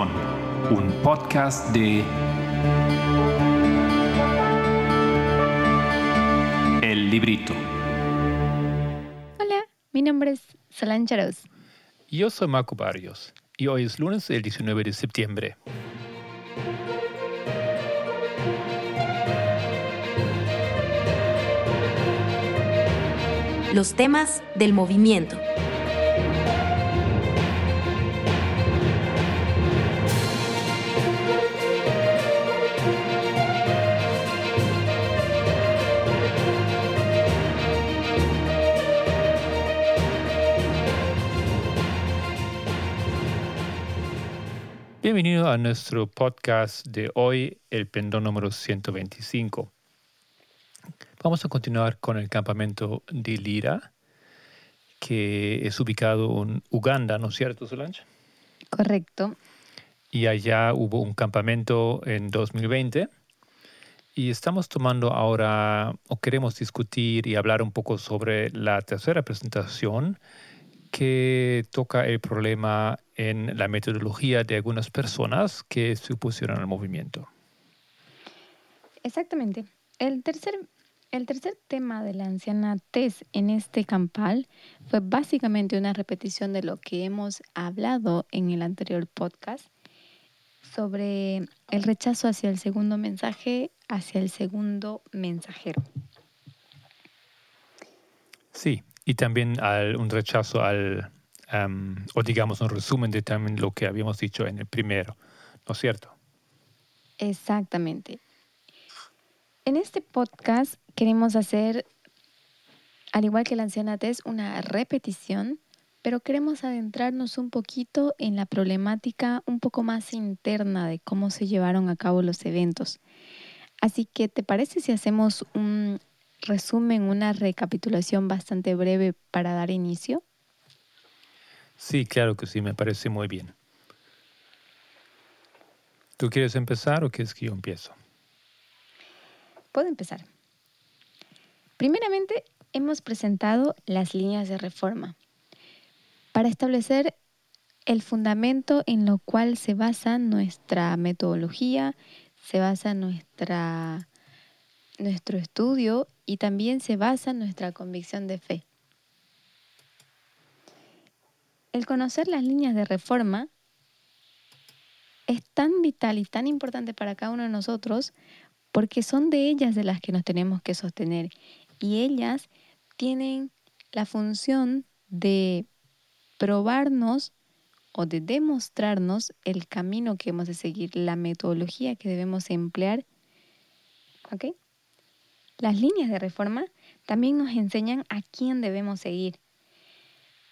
Un podcast de El Librito. Hola, mi nombre es Solange Charoz. Yo soy Marco Barrios y hoy es lunes el 19 de septiembre. Los temas del movimiento. Bienvenido a nuestro podcast de hoy, el pendón número 125. Vamos a continuar con el campamento de Lira, que es ubicado en Uganda, ¿no es cierto, Solange? Correcto. Y allá hubo un campamento en 2020. Y estamos tomando ahora, o queremos discutir y hablar un poco sobre la tercera presentación que toca el problema en la metodología de algunas personas que se opusieron al movimiento. Exactamente. El tercer, el tercer tema de la anciana Tess en este campal fue básicamente una repetición de lo que hemos hablado en el anterior podcast sobre el rechazo hacia el segundo mensaje, hacia el segundo mensajero. Sí, y también un rechazo al, o digamos un resumen de también lo que habíamos dicho en el primero, ¿no es cierto? Exactamente. En este podcast queremos hacer, al igual que la ancianatez, una repetición, pero queremos adentrarnos un poquito en la problemática un poco más interna de cómo se llevaron a cabo los eventos. Así que, ¿te parece si hacemos un resumen, una recapitulación bastante breve para dar inicio? Sí, claro que sí, me parece muy bien. ¿Tú quieres empezar o quieres que yo empiezo? Puedo empezar. Primeramente, hemos presentado las líneas de reforma para establecer el fundamento en lo cual se basa nuestra metodología, se basa nuestra, nuestro estudio y también se basa en nuestra convicción de fe. El conocer las líneas de reforma es tan vital y tan importante para cada uno de nosotros porque son de ellas de las que nos tenemos que sostener y ellas tienen la función de probarnos o de demostrarnos el camino que hemos de seguir, la metodología que debemos emplear. ¿Ok? Las líneas de reforma también nos enseñan a quién debemos seguir.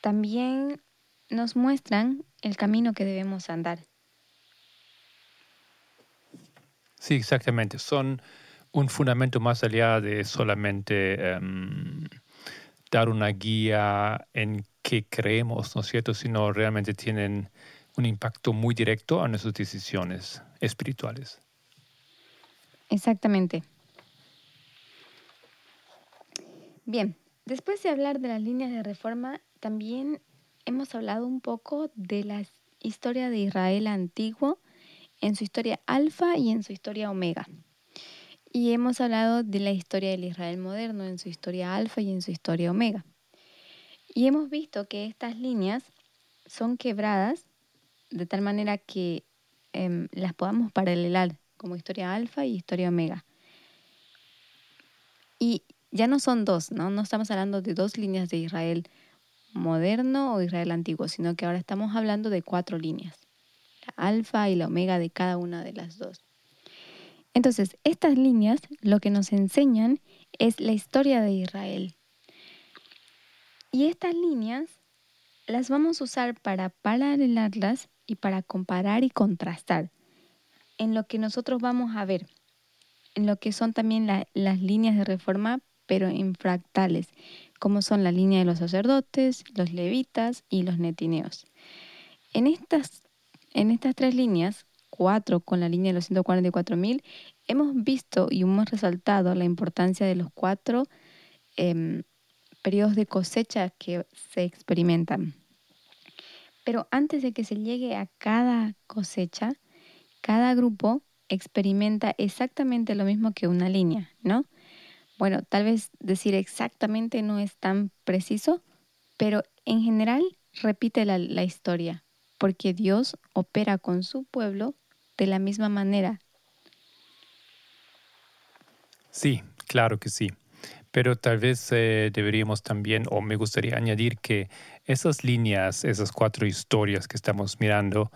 También nos muestran el camino que debemos andar. Sí, exactamente. Son un fundamento más allá de solamente em, dar una guía en qué creemos, ¿no es cierto? Sino realmente tienen un impacto muy directo a nuestras decisiones espirituales. Exactamente. Bien, después de hablar de las líneas de reforma, también hemos hablado un poco de la historia de Israel antiguo, en su historia alfa y en su historia omega. Y hemos hablado de la historia del Israel moderno, en su historia alfa y en su historia omega. Y hemos visto que estas líneas son quebradas de tal manera que em, las podamos paralelar como historia alfa y historia omega. Y ya no son dos, ¿no? No estamos hablando de dos líneas de Israel moderno o Israel antiguo, sino que ahora estamos hablando de cuatro líneas, la alfa y la omega de cada una de las dos. Entonces, estas líneas lo que nos enseñan es la historia de Israel. Y estas líneas las vamos a usar para paralelarlas y para comparar y contrastar en lo que nosotros vamos a ver, en lo que son también las líneas de reforma pero en fractales, como son la línea de los sacerdotes, los levitas y los netineos. En estas, en estas tres líneas, cuatro con la línea de los 144.000, hemos visto y hemos resaltado la importancia de los cuatro em, periodos de cosecha que se experimentan. Pero antes de que se llegue a cada cosecha, cada grupo experimenta exactamente lo mismo que una línea, ¿no? Bueno, tal vez decir exactamente no es tan preciso, pero en general repite la, historia, porque Dios opera con su pueblo de la misma manera. Sí, claro que sí. Pero tal vez eh, deberíamos también, o me gustaría añadir que esas líneas, esas cuatro historias que estamos mirando,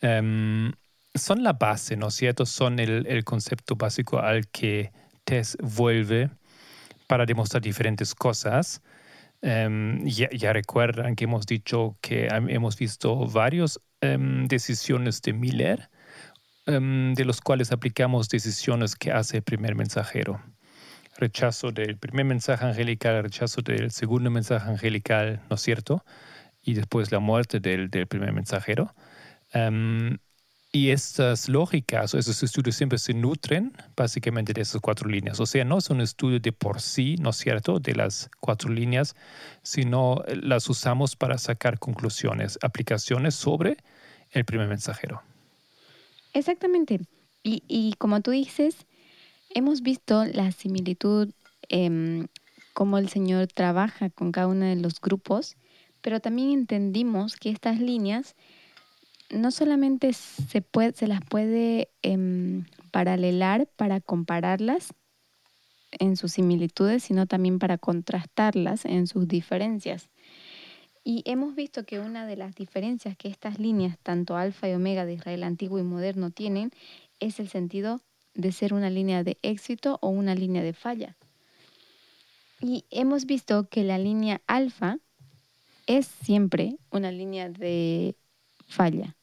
em, son la base, ¿no es cierto? Son el, el concepto básico al que Tess vuelve para demostrar diferentes cosas. Em, ya, recuerdan que hemos dicho que hemos visto varias em, decisiones de Miller, em, de los cuales aplicamos decisiones que hace el primer mensajero. Rechazo del primer mensaje angelical, rechazo del segundo mensaje angelical, ¿no es cierto? Y después la muerte del, del primer mensajero. Y estas lógicas esos estudios siempre se nutren básicamente de esas cuatro líneas. O sea, no es un estudio de por sí, ¿no es cierto?, de las cuatro líneas, sino las usamos para sacar conclusiones, aplicaciones sobre el primer mensajero. Exactamente. Y, y como tú dices, hemos visto la similitud, eh, cómo el Señor trabaja con cada uno de los grupos, pero también entendimos que estas líneas no solamente se, puede, se las puede em, paralelar para compararlas en sus similitudes, sino también para contrastarlas en sus diferencias. Y hemos visto que una de las diferencias que estas líneas, tanto alfa y omega de Israel antiguo y moderno, tienen es el sentido de ser una línea de éxito o una línea de falla. Y hemos visto que la línea alfa es siempre una línea de falla.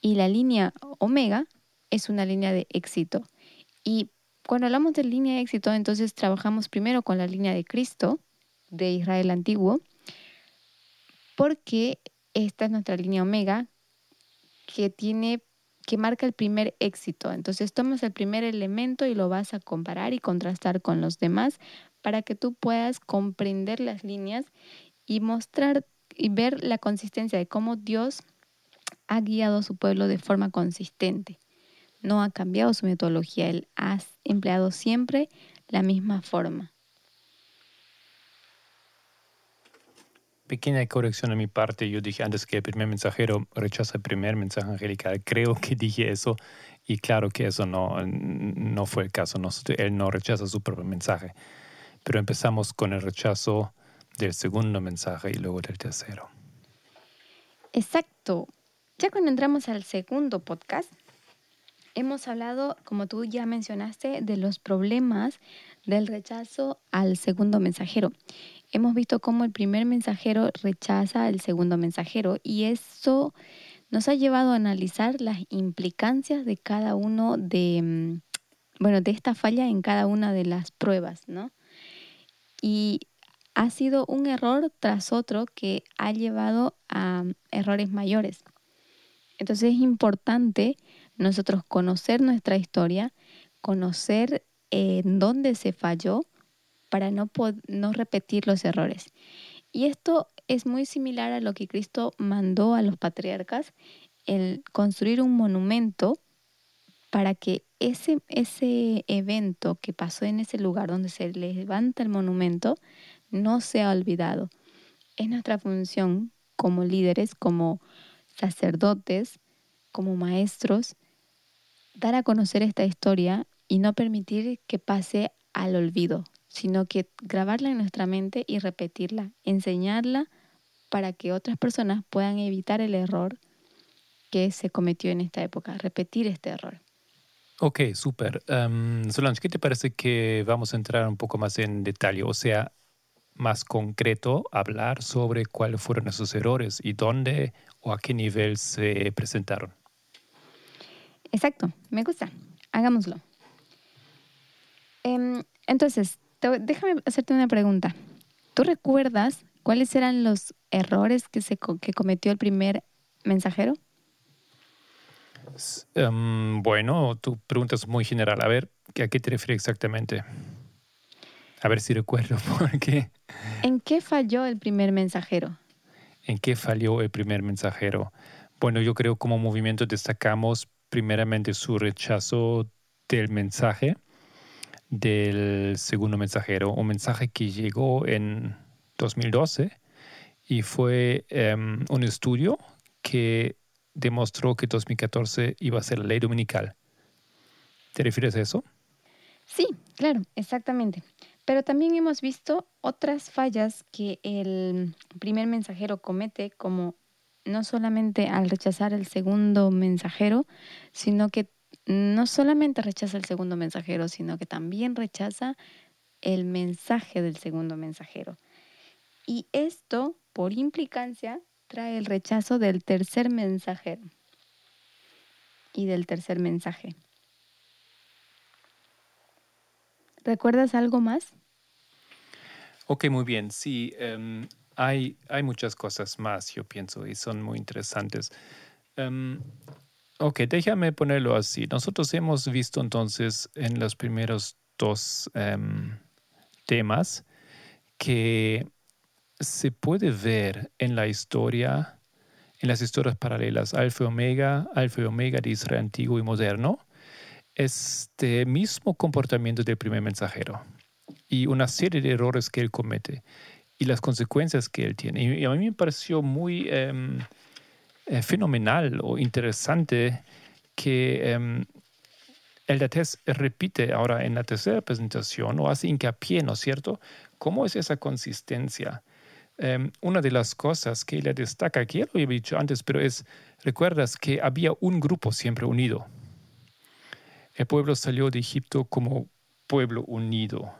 Y la línea omega es una línea de éxito. Y cuando hablamos de línea de éxito, entonces trabajamos primero con la línea de Cristo, de Israel antiguo, porque esta es nuestra línea omega que tiene que marca el primer éxito. Entonces tomas el primer elemento y lo vas a comparar y contrastar con los demás para que tú puedas comprender las líneas y mostrar y ver la consistencia de cómo Dios ha guiado a su pueblo de forma consistente. No ha cambiado su metodología, él ha empleado siempre la misma forma. Pequeña corrección de mi parte, yo dije antes que el primer mensajero rechaza el primer mensaje angelical. Creo que dije eso y claro que eso no, no fue el caso. No, él no rechaza su propio mensaje. Pero empezamos con el rechazo del segundo mensaje y luego del tercero. Exacto. Ya cuando entramos al segundo podcast, hemos hablado, como tú ya mencionaste, de los problemas del rechazo al segundo mensajero. Hemos visto cómo el primer mensajero rechaza al segundo mensajero y eso nos ha llevado a analizar las implicancias de cada uno de, mm, bueno, de esta falla en cada una de las pruebas, ¿no? Y ha sido un error tras otro que ha llevado a errores mayores. Entonces es importante nosotros conocer nuestra historia, conocer en dónde se falló para no, no repetir los errores. Y esto es muy similar a lo que Cristo mandó a los patriarcas, el construir un monumento para que ese, ese evento que pasó en ese lugar donde se levanta el monumento no sea olvidado. Es nuestra función como líderes, como sacerdotes, como maestros, dar a conocer esta historia y no permitir que pase al olvido, sino que grabarla en nuestra mente y repetirla, enseñarla para que otras personas puedan evitar el error que se cometió en esta época, repetir este error. Ok, súper. Um, Solange, ¿qué te parece que vamos a entrar un poco más en detalle? O sea, más concreto, hablar sobre cuáles fueron esos errores y dónde o a qué nivel se presentaron. Exacto, me gusta. Hagámoslo. Em, entonces, déjame hacerte una pregunta. ¿Tú recuerdas cuáles eran los errores que, se, que cometió el primer mensajero? Em, bueno, tu pregunta es muy general. A ver, ¿a qué te refieres exactamente? A ver si recuerdo por qué. ¿En qué falló el primer mensajero? ¿En qué falló el primer mensajero? Bueno, yo creo como movimiento destacamos primeramente su rechazo del mensaje del segundo mensajero, un mensaje que llegó en 2012 y fue em, un estudio que demostró que 2014 iba a ser la ley dominical. ¿Te refieres a eso? Sí, claro, exactamente. Pero también hemos visto otras fallas que el primer mensajero comete, como no solamente al rechazar el segundo mensajero, sino que no solamente rechaza el segundo mensajero, sino que también rechaza el mensaje del segundo mensajero. Y esto, por implicancia, trae el rechazo del tercer mensajero y del tercer mensaje. ¿Recuerdas algo más? Ok, muy bien. Sí, em, hay, hay muchas cosas más, yo pienso, y son muy interesantes. Em, ok, déjame ponerlo así. Nosotros hemos visto entonces en los primeros dos em, temas que se puede ver en la historia, en las historias paralelas, Alfa y Omega, Alfa y Omega de Israel antiguo y moderno, este mismo comportamiento del primer mensajero y una serie de errores que él comete y las consecuencias que él tiene. Y a mí me pareció muy em, eh, fenomenal o interesante que em, el DATES repite ahora en la tercera presentación o hace hincapié, ¿no es cierto? ¿Cómo es esa consistencia? Em, una de las cosas que ella destaca, que ya lo he dicho antes, pero es, recuerdas que había un grupo siempre unido. El pueblo salió de Egipto como pueblo unido,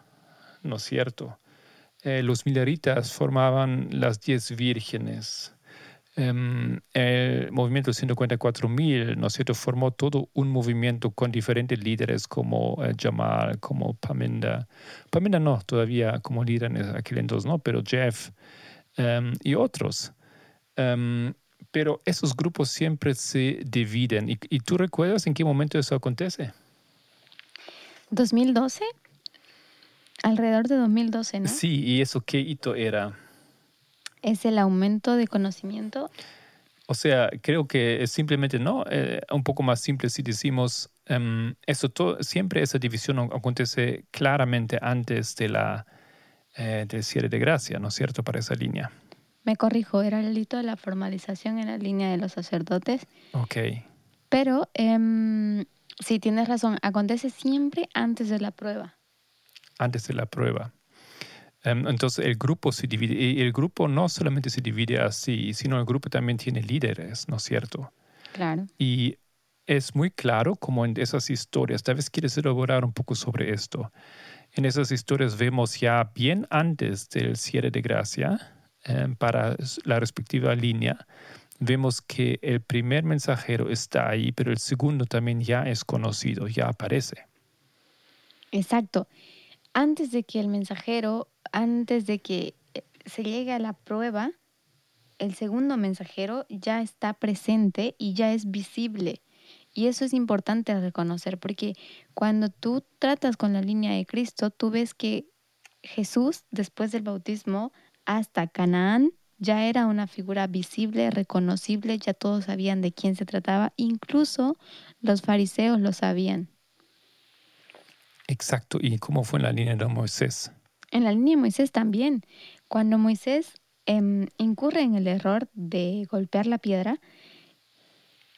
¿no es cierto? Eh, los mileritas formaban las diez vírgenes. Em, el movimiento 144.000, ¿no es cierto?, formó todo un movimiento con diferentes líderes como eh, Jamal, como Pamenda. Pamenda no, todavía como líder en aquel entonces, ¿no? Pero Jeff, Em, y otros. Em, pero esos grupos siempre se dividen. ¿Y, ¿Y, tú recuerdas en qué momento eso acontece? 2012. Alrededor de 2012, ¿no? Sí, ¿y eso qué hito era? Es el aumento de conocimiento. O sea, creo que simplemente, ¿no? Eh, un poco más simple si decimos, um, eso todo, siempre esa división acontece claramente antes de la eh, del cierre de gracia, ¿no es cierto?, para esa línea. Me corrijo, era el hito de la formalización en la línea de los sacerdotes. Ok. Pero eh, sí, tienes razón, acontece siempre antes de la prueba. Antes de la prueba. Em, entonces el grupo se divide, y el grupo no solamente se divide así, sino el grupo también tiene líderes, ¿no es cierto? Claro. Y es muy claro como en esas historias, tal vez quieres elaborar un poco sobre esto. En esas historias vemos ya bien antes del cierre de gracia em, para la respectiva línea, vemos que el primer mensajero está ahí, pero el segundo también ya es conocido, ya aparece. Exacto. Antes de que el mensajero, antes de que eh, se llegue a la prueba, el segundo mensajero ya está presente y ya es visible. Y eso es importante reconocer porque cuando tú tratas con la línea de Cristo, tú ves que Jesús, después del bautismo, hasta Canaán, ya era una figura visible, reconocible, ya todos sabían de quién se trataba, incluso los fariseos lo sabían. Exacto, ¿y cómo fue en la línea de Moisés? En la línea de Moisés también. Cuando Moisés em, incurre en el error de golpear la piedra,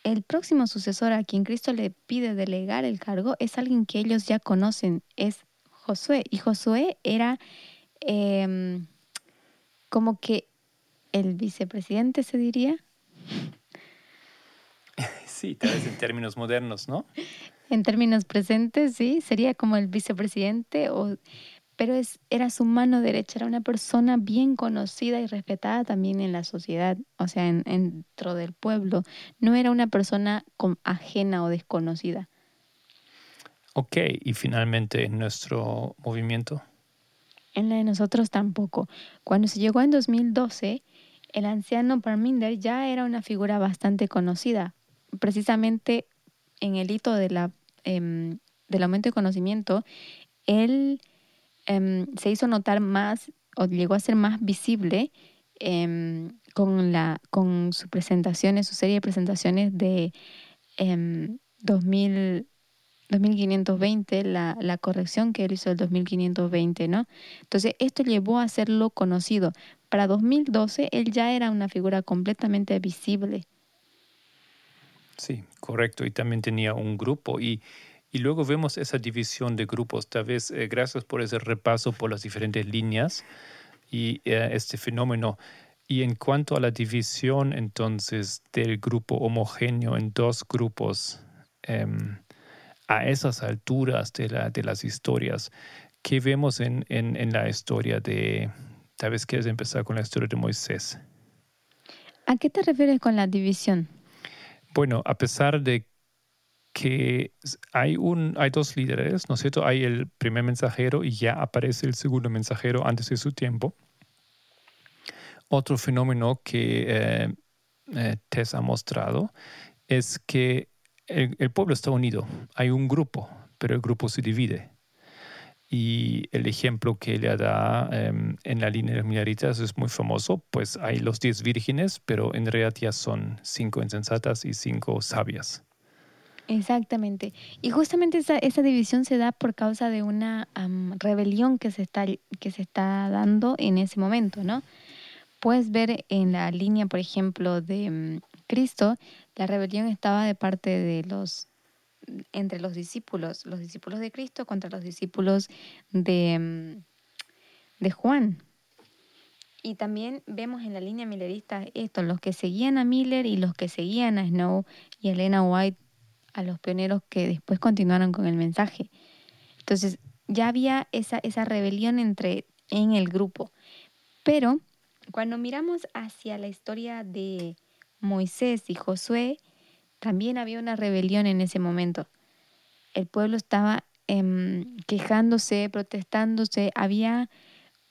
el próximo sucesor a quien Cristo le pide delegar el cargo es alguien que ellos ya conocen, es Josué. Y Josué era em, como que el vicepresidente, se diría. Sí, tal vez en términos modernos, ¿no? En términos presentes, sí, sería como el vicepresidente o pero es, era su mano derecha, era una persona bien conocida y respetada también en la sociedad, o sea, en, dentro del pueblo. No era una persona ajena o desconocida. Ok, y finalmente en nuestro movimiento. En la de nosotros tampoco. Cuando se llegó en 2012, el anciano Parminder ya era una figura bastante conocida. Precisamente en el hito de la, em, del aumento de conocimiento, él Em, se hizo notar más o llegó a ser más visible em, con, la, con sus presentaciones, su serie de presentaciones de em, 2000, 2520, la, la corrección que él hizo del 2520, ¿no? Entonces, esto llevó a hacerlo conocido. Para 2012, él ya era una figura completamente visible. Sí, correcto. Y también tenía un grupo. Y, y luego vemos esa división de grupos. Tal vez, eh, gracias por ese repaso por las diferentes líneas y eh, este fenómeno. Y en cuanto a la división entonces del grupo homogéneo en dos grupos, em, a esas alturas de, la, de las historias, ¿qué vemos en, en, en, la historia de, tal vez quieres empezar con la historia de Moisés? ¿A qué te refieres con la división? Bueno, a pesar de que hay, un, hay dos líderes, ¿no es cierto? Hay el primer mensajero y ya aparece el segundo mensajero antes de su tiempo. Otro fenómeno que eh, eh, Tess ha mostrado es que el, el, pueblo está unido, hay un grupo, pero el grupo se divide. Y el ejemplo que le da eh, en la línea de minoritas es muy famoso, pues hay los diez vírgenes, pero en realidad son cinco insensatas y cinco sabias. Exactamente. Y justamente esa, esa, división se da por causa de una um, rebelión que se, está, que se está dando en ese momento, ¿no? Puedes ver en la línea, por ejemplo, de um, Cristo, la rebelión estaba de parte de los entre los discípulos, los discípulos de Cristo contra los discípulos de, um, de Juan. Y también vemos en la línea millerista esto, los que seguían a Miller y los que seguían a Snow y Elena White, a los pioneros que después continuaron con el mensaje. Entonces, ya había esa, esa rebelión entre, en el grupo. Pero cuando miramos hacia la historia de Moisés y Josué, también había una rebelión en ese momento. El pueblo estaba eh, quejándose, protestándose, había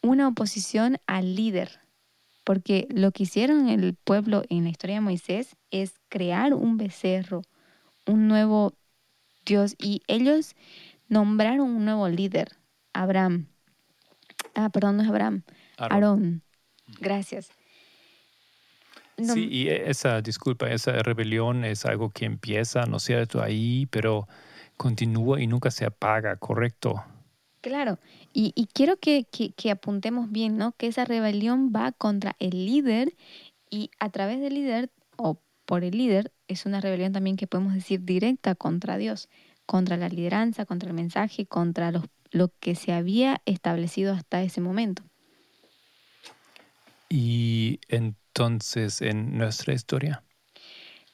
una oposición al líder, porque lo que hicieron el pueblo en la historia de Moisés es crear un becerro, un nuevo Dios, y ellos nombraron un nuevo líder, Abraham. Ah, perdón, no es Abraham, Aarón. Aarón. Gracias. No. Sí, y esa, disculpa, esa rebelión es algo que empieza, ¿no es cierto?, ahí, pero continúa y nunca se apaga, ¿correcto? Claro, y, y quiero que, que, que, apuntemos bien, ¿no? Que esa rebelión va contra el líder y a través del líder o por el líder es una rebelión también que podemos decir directa contra Dios, contra la lideranza, contra el mensaje, contra los, lo que se había establecido hasta ese momento. Y entonces, en nuestra historia.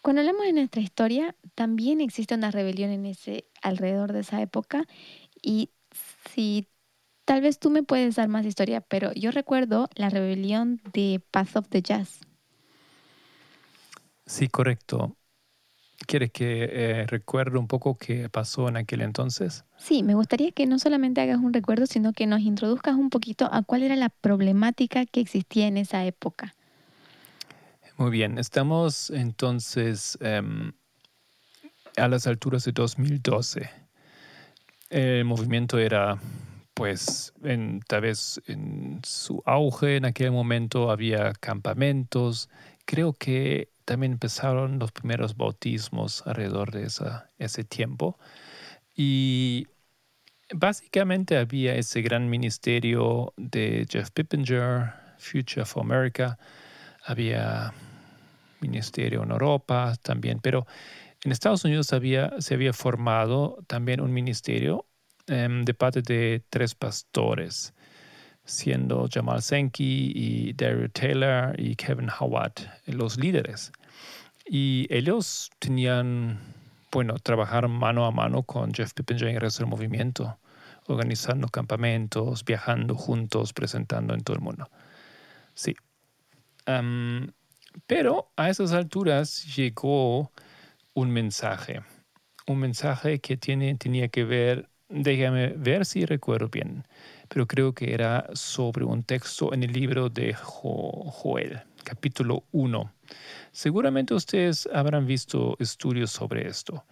Cuando hablamos de nuestra historia, también existe una rebelión en ese alrededor de esa época y si tal vez tú me puedes dar más historia, pero yo recuerdo la rebelión de Path of the Jazz. Sí, correcto. ¿Quieres que eh, recuerde un poco qué pasó en aquel entonces? Sí, me gustaría que no solamente hagas un recuerdo, sino que nos introduzcas un poquito a cuál era la problemática que existía en esa época. Muy bien, estamos entonces eh, a las alturas de 2012. El movimiento era, pues, en, tal vez en su auge en aquel momento, había campamentos. Creo que también empezaron los primeros bautismos alrededor de ese tiempo. Y básicamente había ese gran ministerio de Jeff Pippinger, Future for America. Había ministerio en Europa también, pero en Estados Unidos había, se había formado también un ministerio um, de parte de tres pastores siendo Jamal Sankey y Daryl Taylor y Kevin Howard los líderes. Y ellos tenían, bueno, trabajar mano a mano con Jeff Pippinger y el resto del movimiento, organizando campamentos, viajando juntos, presentando en todo el mundo. Sí. Um, pero a esas alturas llegó un mensaje, un mensaje que tiene, tenía que ver, déjame ver si recuerdo bien, pero creo que era sobre un texto en el libro de jo Joel, capítulo 1. Seguramente ustedes habrán visto estudios sobre esto.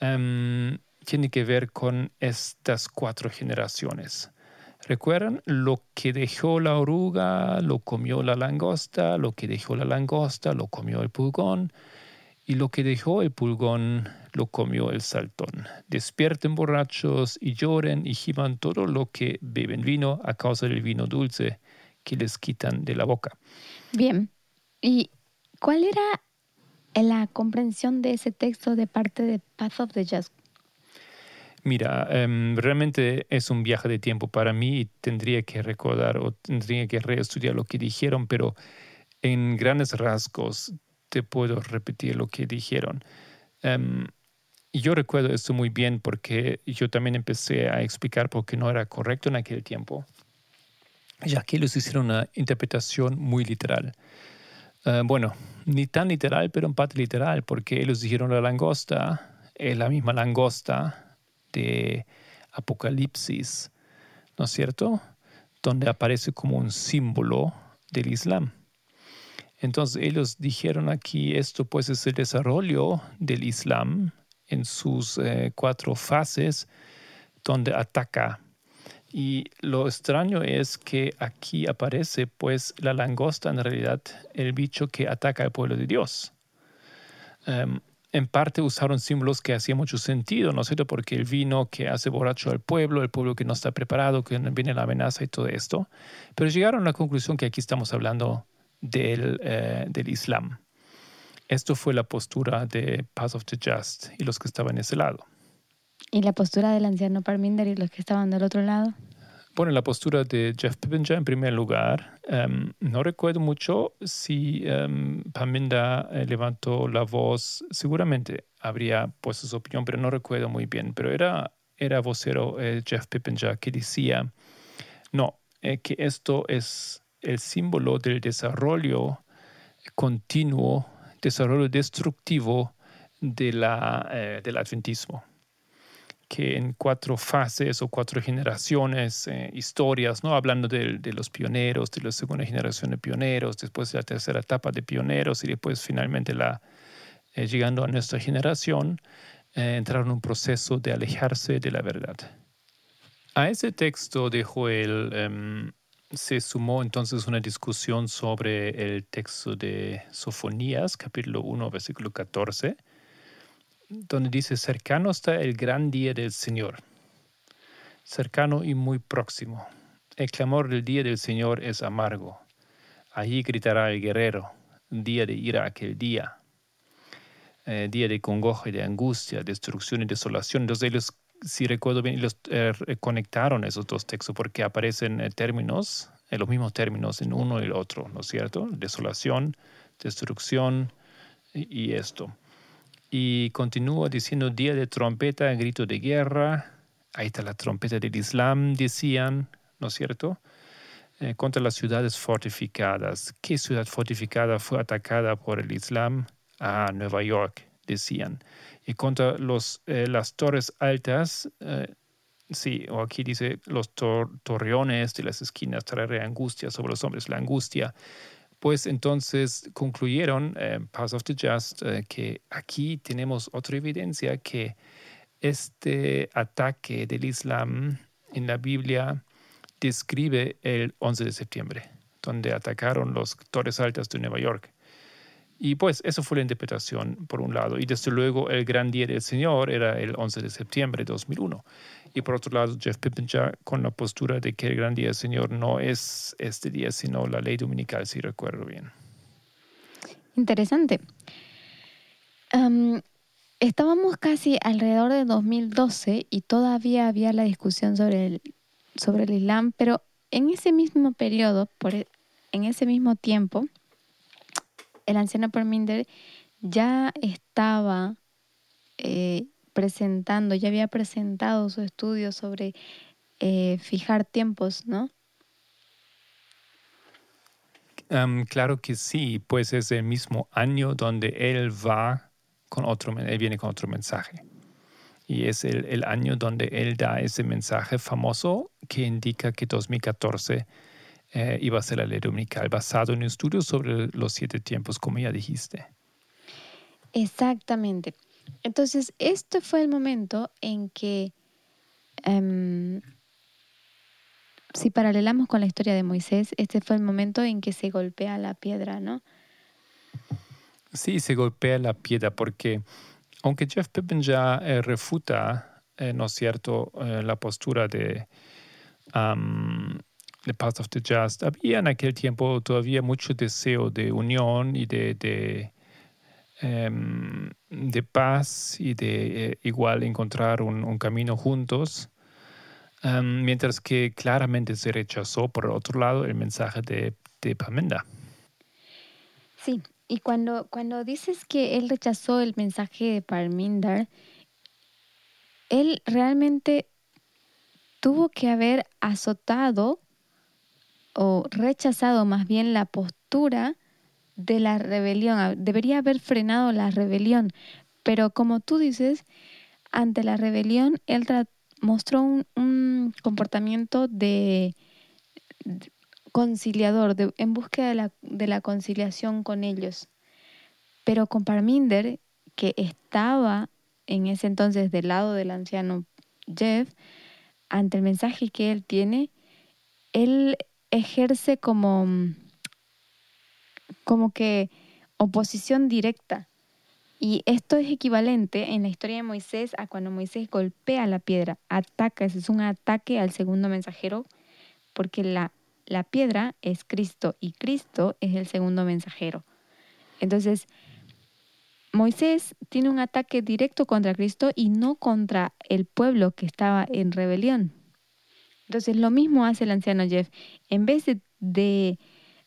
Um, tiene que ver con estas cuatro generaciones. ¿Recuerdan? Lo que dejó la oruga lo comió la langosta, lo que dejó la langosta lo comió el pulgón y lo que dejó el pulgón lo comió el saltón. Despierten borrachos y lloren y giban todo lo que beben vino a causa del vino dulce que les quitan de la boca. Bien. ¿Y cuál era la comprensión de ese texto de parte de Path of the Just? Mira, em, realmente es un viaje de tiempo para mí y tendría que recordar o tendría que reestudiar lo que dijeron, pero en grandes rasgos te puedo repetir lo que dijeron. Y yo recuerdo esto muy bien porque yo también empecé a explicar por qué no era correcto en aquel tiempo, ya que ellos hicieron una interpretación muy literal. Eh, bueno, ni tan literal, pero en parte literal, porque ellos dijeron la langosta es la misma langosta de Apocalipsis, ¿no es cierto? Donde aparece como un símbolo del Islam. Entonces ellos dijeron aquí, esto pues es el desarrollo del Islam en sus eh, cuatro fases donde ataca. Y lo extraño es que aquí aparece pues la langosta en realidad el bicho que ataca al pueblo de Dios. Em, en parte usaron símbolos que hacían mucho sentido, ¿no es cierto? Porque el vino que hace borracho al pueblo, el pueblo que no está preparado, que viene la amenaza y todo esto. Pero llegaron a la conclusión que aquí estamos hablando del, eh, del Islam. Esto fue la postura de Path of the Just y los que estaban en ese lado. ¿Y la postura del anciano Parminder y los que estaban del otro lado? Bueno, la postura de Jeff Pippinger en primer lugar. Em, no recuerdo mucho si um, Paminda eh, levantó la voz. Seguramente habría puesto su opinión, pero no recuerdo muy bien. Pero era, era vocero eh, Jeff Pippinger que decía, no, eh, que esto es el símbolo del desarrollo continuo, desarrollo destructivo de la, del adventismo que en cuatro fases o cuatro generaciones, eh, historias, ¿no? hablando de, los pioneros, de la segunda generación de pioneros, después de la tercera etapa de pioneros y después finalmente la, eh, llegando a nuestra generación, eh, entraron en un proceso de alejarse de la verdad. A ese texto de Joel em, se sumó entonces una discusión sobre el texto de Sofonías, capítulo 1, versículo 14 donde dice, cercano está el gran día del Señor, cercano y muy próximo. El clamor del día del Señor es amargo. Allí gritará el guerrero, día de ira aquel día, eh, día de congoja y de angustia, destrucción y desolación. Entonces ellos, si recuerdo bien, ellos eh, conectaron esos dos textos porque aparecen eh, términos, los mismos términos en uno y el otro, ¿no es cierto? Desolación, destrucción y esto. Y continúa diciendo día de trompeta, grito de guerra. Ahí está la trompeta del Islam, decían, ¿no es cierto? Eh, contra las ciudades fortificadas. ¿Qué ciudad fortificada fue atacada por el Islam? Ah, Nueva York, decían. Y contra los, eh, las torres altas, eh, sí, o aquí dice los torreones de las esquinas traeré angustia sobre los hombres, la angustia pues entonces concluyeron, eh, of the Just, eh, que aquí tenemos otra evidencia que este ataque del Islam en la Biblia describe el 11 de septiembre, donde atacaron los torres altas de Nueva York. Y pues eso fue la interpretación por un lado. Y desde luego el gran día del Señor era el 11 de septiembre de 2001. Y por otro lado, Jeff Pippin ya con la postura de que el gran día del Señor no es este día, sino la ley dominical, si recuerdo bien. Interesante. estábamos casi alrededor de 2012 y todavía había la discusión sobre el, sobre el Islam, pero en ese mismo periodo, por, e, en ese mismo tiempo, el anciano Perminder ya estaba eh, presentando, ya había presentado su estudio sobre eh, fijar tiempos, ¿no? claro que sí, pues es el mismo año donde él va con otro, él viene con otro mensaje. Y es el año donde él da ese mensaje famoso que indica que 2014 eh, iba a ser la ley dominical, basado en estudios sobre los siete tiempos, como ya dijiste. Exactamente. Entonces, este fue el momento en que em, si paralelamos con la historia de Moisés, este fue el momento en que se golpea la piedra, ¿no? Sí, se golpea la piedra porque aunque Jeff Pippin ya eh, refuta, eh, ¿no es cierto?, eh, la postura de um, The Path of the Just, había en aquel tiempo todavía mucho deseo de unión y de, de, em, de paz y de igual encontrar un, un camino juntos. Um, mientras que claramente se rechazó, por otro lado, el mensaje de, de Pamenda. Sí, y cuando, cuando dices que él rechazó el mensaje de Parminder, él realmente tuvo que haber azotado o rechazado más bien la postura de la rebelión. Debería haber frenado la rebelión. Pero como tú dices, ante la rebelión, él mostró un, comportamiento de, conciliador, en búsqueda de la, de la conciliación con ellos. Pero con Parminder, que estaba en ese entonces del lado del anciano Jeff, ante el mensaje que él tiene, él ejerce como, como que oposición directa. Y esto es equivalente en la historia de Moisés a cuando Moisés golpea la piedra, ataca, es un ataque al segundo mensajero, porque la la piedra es Cristo y Cristo es el segundo mensajero. Entonces, Moisés tiene un ataque directo contra Cristo y no contra el pueblo que estaba en rebelión. Entonces, lo mismo hace el anciano Jeff. En vez de,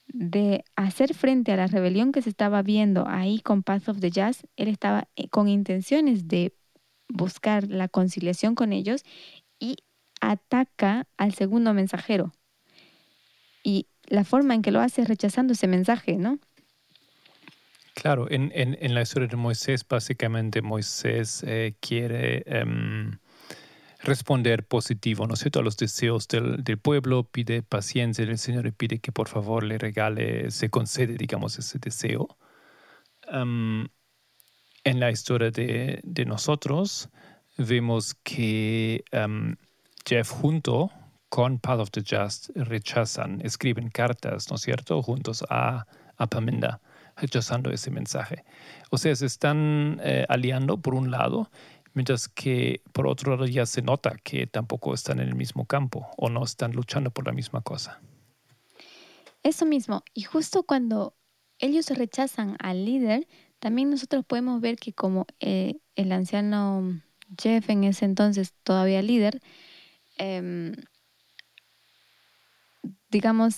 de, hacer frente a la rebelión que se estaba viendo ahí con Path of the Jazz, él estaba eh, con intenciones de buscar la conciliación con ellos y ataca al segundo mensajero. Y la forma en que lo hace es rechazando ese mensaje, ¿no? Claro, en, en, la historia de Moisés, básicamente Moisés eh, quiere em, responder positivo, ¿no es cierto?, a los deseos del, del, pueblo, pide paciencia del Señor y pide que por favor le regale, se concede, digamos, ese deseo. Em, en la historia de, de nosotros, vemos que em, Jeff junto con Path of the Just rechazan, escriben cartas, ¿no es cierto?, juntos a, a Paminda, rechazando ese mensaje. O sea, se están eh, aliando por un lado, mientras que por otro lado ya se nota que tampoco están en el mismo campo o no están luchando por la misma cosa. Eso mismo, y justo cuando ellos rechazan al líder, también nosotros podemos ver que como eh, el anciano Jeff en ese entonces todavía líder, eh, digamos,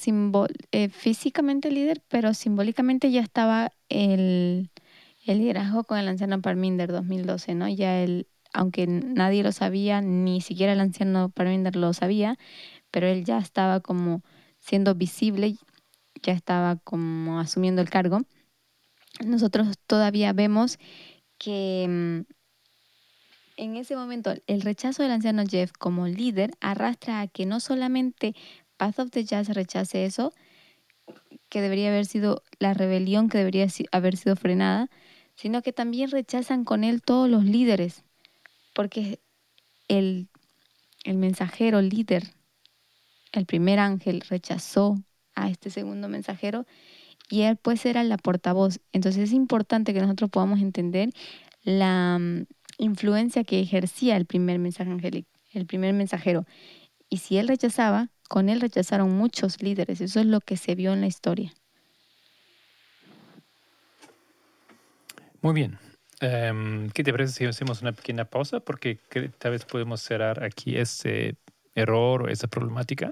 eh, físicamente líder, pero simbólicamente ya estaba el, liderazgo con el anciano Parminder 2012, ¿no? Ya él, aunque nadie lo sabía, ni siquiera el anciano Parminder lo sabía, pero él ya estaba como siendo visible, ya estaba como asumiendo el cargo. Nosotros todavía vemos que mm, en ese momento el rechazo del anciano Jeff como líder arrastra a que no solamente Path of the Jazz rechace eso, que debería haber sido la rebelión que debería haber sido frenada, sino que también rechazan con él todos los líderes, porque el, el mensajero líder, el primer ángel, rechazó a este segundo mensajero y él pues era la portavoz. Entonces es importante que nosotros podamos entender la mm, influencia que ejercía el primer mensaje el primer mensajero. Y si él rechazaba, con él rechazaron muchos líderes. Eso es lo que se vio en la historia. Muy bien. Em, ¿Qué te parece si hacemos una pequeña pausa? Porque tal vez podemos cerrar aquí ese error o esa problemática.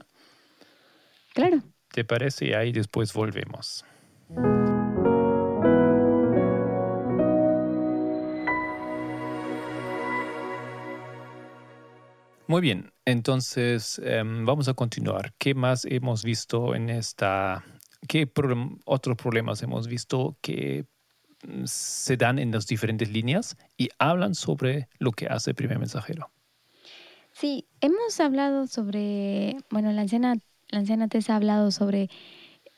Claro. ¿Te parece? Y ahí después volvemos. Muy bien, entonces em, vamos a continuar. ¿Qué más hemos visto en esta? ¿Qué otros problemas hemos visto que se dan en las diferentes líneas y hablan sobre lo que hace el primer mensajero? Sí, hemos hablado sobre, bueno, la anciana, la anciana Tessa ha hablado sobre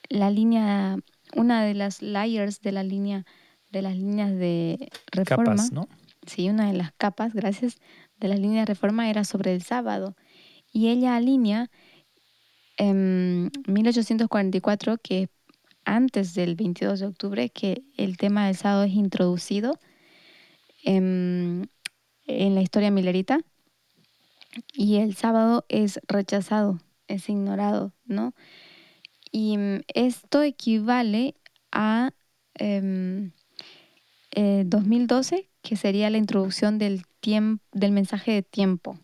la línea, una de las layers de la línea, de las líneas de reforma. Capas, ¿no? Sí, una de las capas, gracias, de la línea de reforma era sobre el sábado. Y ella alinea en 1844, que es antes del 22 de octubre, que el tema del sábado es introducido en, la historia milerita y el sábado es rechazado, es ignorado, ¿no? Y mm, esto equivale a em, eh, 2012, que sería la introducción del, del mensaje de tiempo.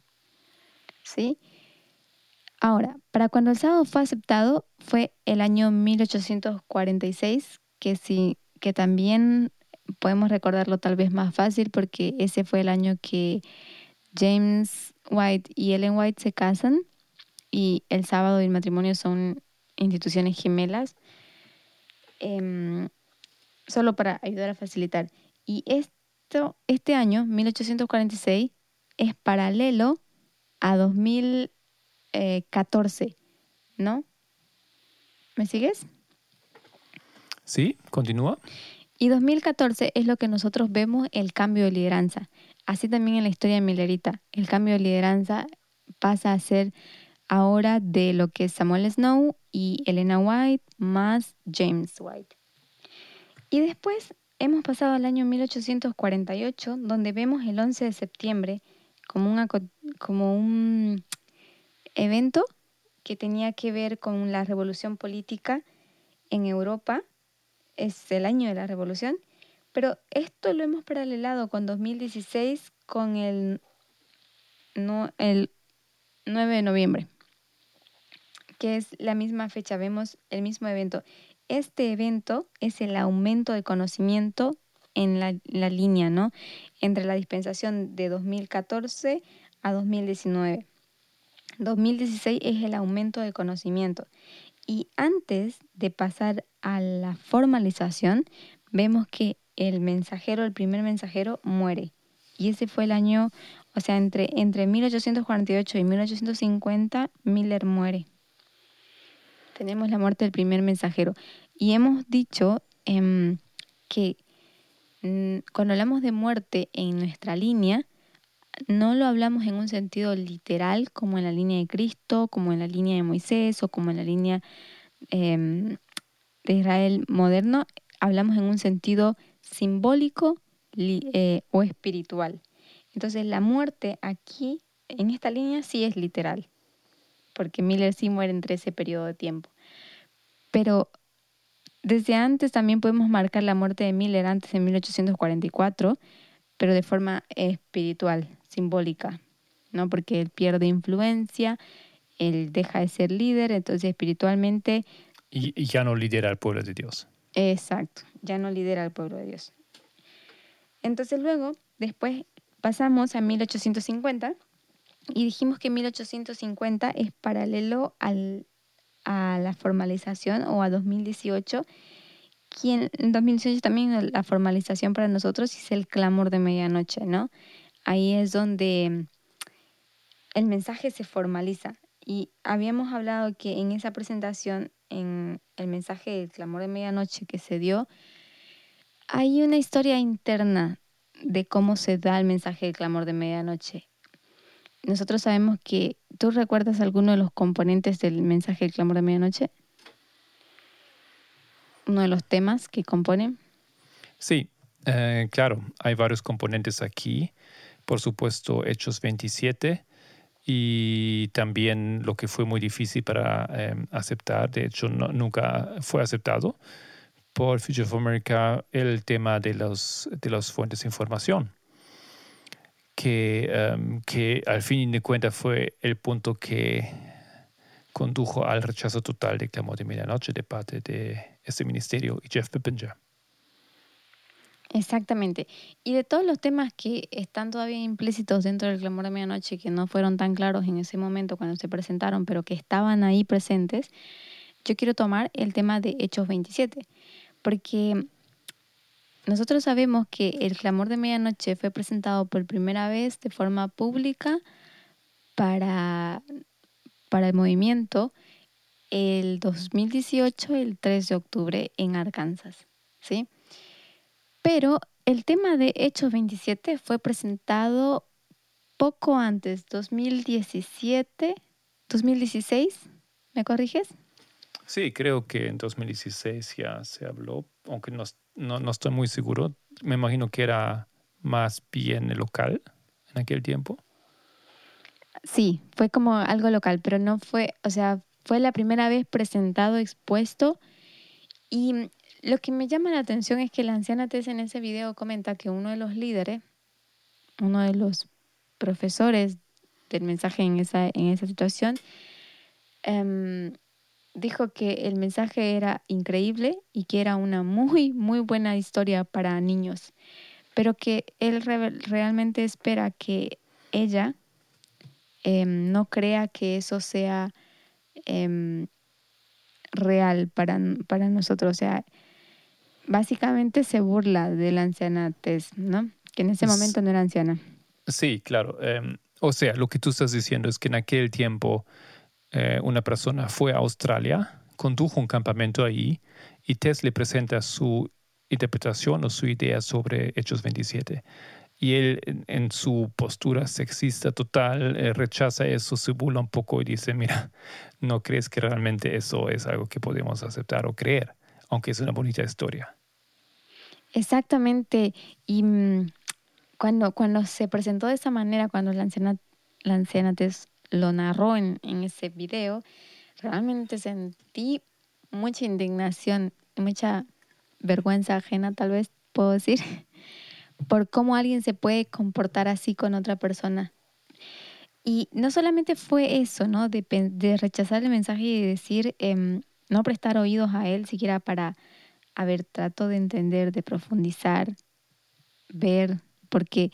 ¿Sí? Ahora, para cuando el sábado fue aceptado fue el año 1846, que, sí, que también podemos recordarlo tal vez más fácil porque ese fue el año que James White y Ellen White se casan y el sábado y el matrimonio son instituciones gemelas, em, solo para ayudar a facilitar. Y esto, este año, 1846, es paralelo a 2014, ¿no? ¿Me sigues? Sí, continúa. Y 2014 es lo que nosotros vemos el cambio de lideranza. Así también en la historia de Millerita, el cambio de lideranza pasa a ser ahora de lo que es Samuel Snow y Elena White más James White. Y después hemos pasado al año 1848, donde vemos el 11 de septiembre como, una, como un evento que tenía que ver con la revolución política en Europa. Es el año de la revolución. Pero esto lo hemos paralelado con 2016 con el, no, el 9 de noviembre que es la misma fecha, vemos el mismo evento. Este evento es el aumento de conocimiento en la, línea, ¿no? Entre la dispensación de 2014 a 2019. 2016 es el aumento de conocimiento. Y antes de pasar a la formalización, vemos que el mensajero, el primer mensajero, muere. Y ese fue el año, o sea, entre, entre 1848 y 1850, Miller muere tenemos la muerte del primer mensajero. Y hemos dicho em, que mm, cuando hablamos de muerte en nuestra línea, no lo hablamos en un sentido literal, como en la línea de Cristo, como en la línea de Moisés o como en la línea em, de Israel moderno, hablamos en un sentido simbólico eh, o espiritual. Entonces la muerte aquí, en esta línea, sí es literal porque Miller sí muere entre ese periodo de tiempo. Pero desde antes también podemos marcar la muerte de Miller antes de 1844, pero de forma espiritual, simbólica, ¿no? Porque él pierde influencia, él deja de ser líder, entonces espiritualmente... Y, ya no lidera al pueblo de Dios. Exacto, ya no lidera al pueblo de Dios. Entonces luego, después pasamos a 1850 y dijimos que 1850 es paralelo al, a la formalización o a 2018. Quien, en 2018 también la formalización para nosotros es el clamor de medianoche, ¿no? Ahí es donde el mensaje se formaliza. Y habíamos hablado que en esa presentación, en el mensaje del clamor de medianoche que se dio, hay una historia interna de cómo se da el mensaje del clamor de medianoche nosotros sabemos que tú recuerdas alguno de los componentes del mensaje del clamor de medianoche, uno de los temas que componen. Sí, eh, claro, hay varios componentes aquí. Por supuesto, Hechos 27 y también lo que fue muy difícil para eh, aceptar, de hecho nunca fue aceptado por Future of America, el tema de, los, de las fuentes de información que, em, que al fin de cuentas fue el punto que condujo al rechazo total del clamor de medianoche de parte de este ministerio y Jeff Pippinger. Exactamente. Y de todos los temas que están todavía implícitos dentro del clamor de medianoche, que no fueron tan claros en ese momento cuando se presentaron, pero que estaban ahí presentes, yo quiero tomar el tema de Hechos 27, porque nosotros sabemos que el clamor de medianoche fue presentado por primera vez de forma pública para, para el movimiento el 2018, el 3 de octubre en Arkansas. ¿sí? Pero el tema de Hechos 27 fue presentado poco antes, 2017, 2016, ¿Me corriges? Sí, creo que en 2016 ya se habló, aunque no, no, no estoy muy seguro. Me imagino que era más bien local en aquel tiempo. Sí, fue como algo local, pero no fue, o sea, fue la primera vez presentado, expuesto. Y lo que me llama la atención es que la anciana Tess en ese video comenta que uno de los líderes, uno de los profesores del mensaje en esa, en esa situación, em, dijo que el mensaje era increíble y que era una muy, muy buena historia para niños, pero que él realmente espera que ella em, no crea que eso sea em, real para, para nosotros. O sea, básicamente se burla de la anciana Tess, ¿no? Que en ese momento no era anciana. Sí, claro. Em, o sea, lo que tú estás diciendo es que en aquel tiempo eh, una persona fue a Australia, condujo un campamento ahí y Tess le presenta su interpretación o su idea sobre Hechos 27. Y él, en, su postura sexista total, eh, rechaza eso, se burla un poco y dice, mira, no crees que realmente eso es algo que podemos aceptar o creer, aunque es una bonita historia. Exactamente. Y mm, cuando, cuando se presentó de esa manera, cuando la anciana, la anciana lo narró en, en ese video, realmente sentí mucha indignación, mucha vergüenza ajena, tal vez puedo decir, por cómo alguien se puede comportar así con otra persona. Y no solamente fue eso, ¿no? De, de rechazar el mensaje y decir, em, no prestar oídos a él siquiera para, a ver, trato de entender, de profundizar, ver, porque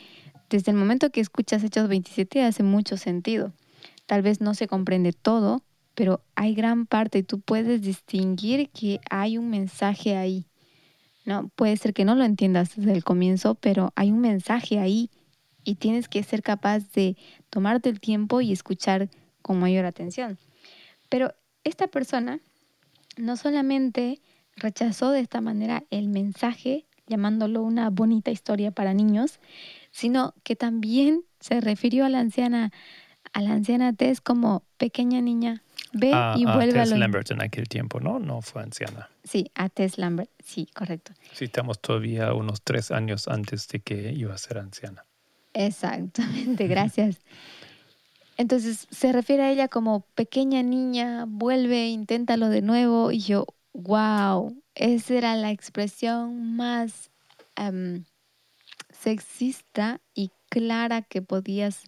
desde el momento que escuchas Hechos 27 hace mucho sentido. Tal vez no se comprende todo, pero hay gran parte y tú puedes distinguir que hay un mensaje ahí. No, puede ser que no lo entiendas desde el comienzo, pero hay un mensaje ahí y tienes que ser capaz de tomarte el tiempo y escuchar con mayor atención. Pero esta persona no solamente rechazó de esta manera el mensaje, llamándolo una bonita historia para niños, sino que también se refirió a la anciana, a la anciana Tess como pequeña niña, Ve a, y vuelve a a, Tess lo... Lambert en aquel tiempo, ¿no? No fue anciana. Sí, a Tess Lambert, sí, correcto. Sí, estamos todavía unos tres años antes de que iba a ser anciana. Exactamente, gracias. Entonces se refiere a ella como pequeña niña, vuelve, inténtalo de nuevo y yo, wow, esa era la expresión más em, sexista y clara que podías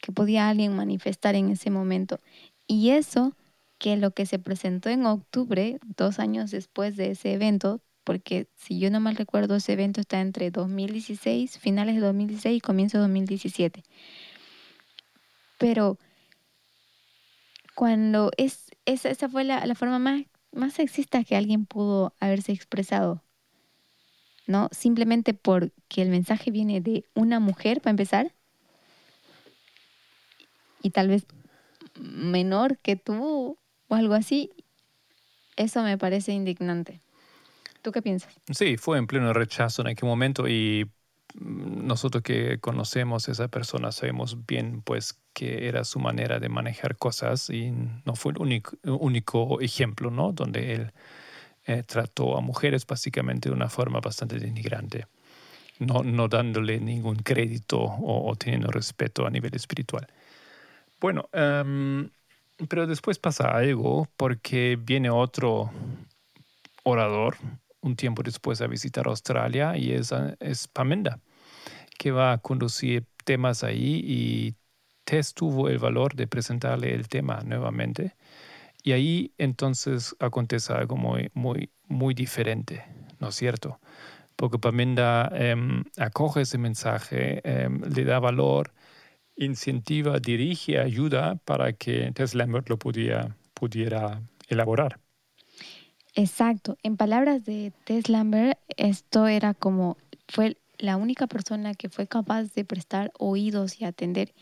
que podía alguien manifestar en ese momento. Y eso que lo que se presentó en octubre, dos años después de ese evento, porque si yo no mal recuerdo, ese evento está entre 2016, finales de 2016 y comienzo de 2017. Pero cuando es, esa, esa fue la, la forma más, más sexista que alguien pudo haberse expresado, ¿no? Simplemente porque el mensaje viene de una mujer, para empezar, y tal vez menor que tú o algo así, eso me parece indignante. ¿Tú qué piensas? Sí, fue en pleno rechazo en aquel momento y mm, nosotros que conocemos a esa persona sabemos bien pues que era su manera de manejar cosas y no fue el único, único ejemplo, ¿no? Donde él eh, trató a mujeres básicamente de una forma bastante denigrante, no, no dándole ningún crédito o, o teniendo respeto a nivel espiritual. Bueno, em, pero después pasa algo porque viene otro orador un tiempo después a visitar Australia y es, es Pamenda, que va a conducir temas ahí y Tess tuvo el valor de presentarle el tema nuevamente. Y ahí entonces acontece algo muy, muy, muy diferente, ¿no es cierto? Porque Pamenda em, acoge ese mensaje, em, le da valor, incentiva, dirige, ayuda para que Tess Lambert lo pudiera, pudiera elaborar. Exacto. En palabras de Tess Lambert, esto era como, fue la única persona que fue capaz de prestar oídos y atender.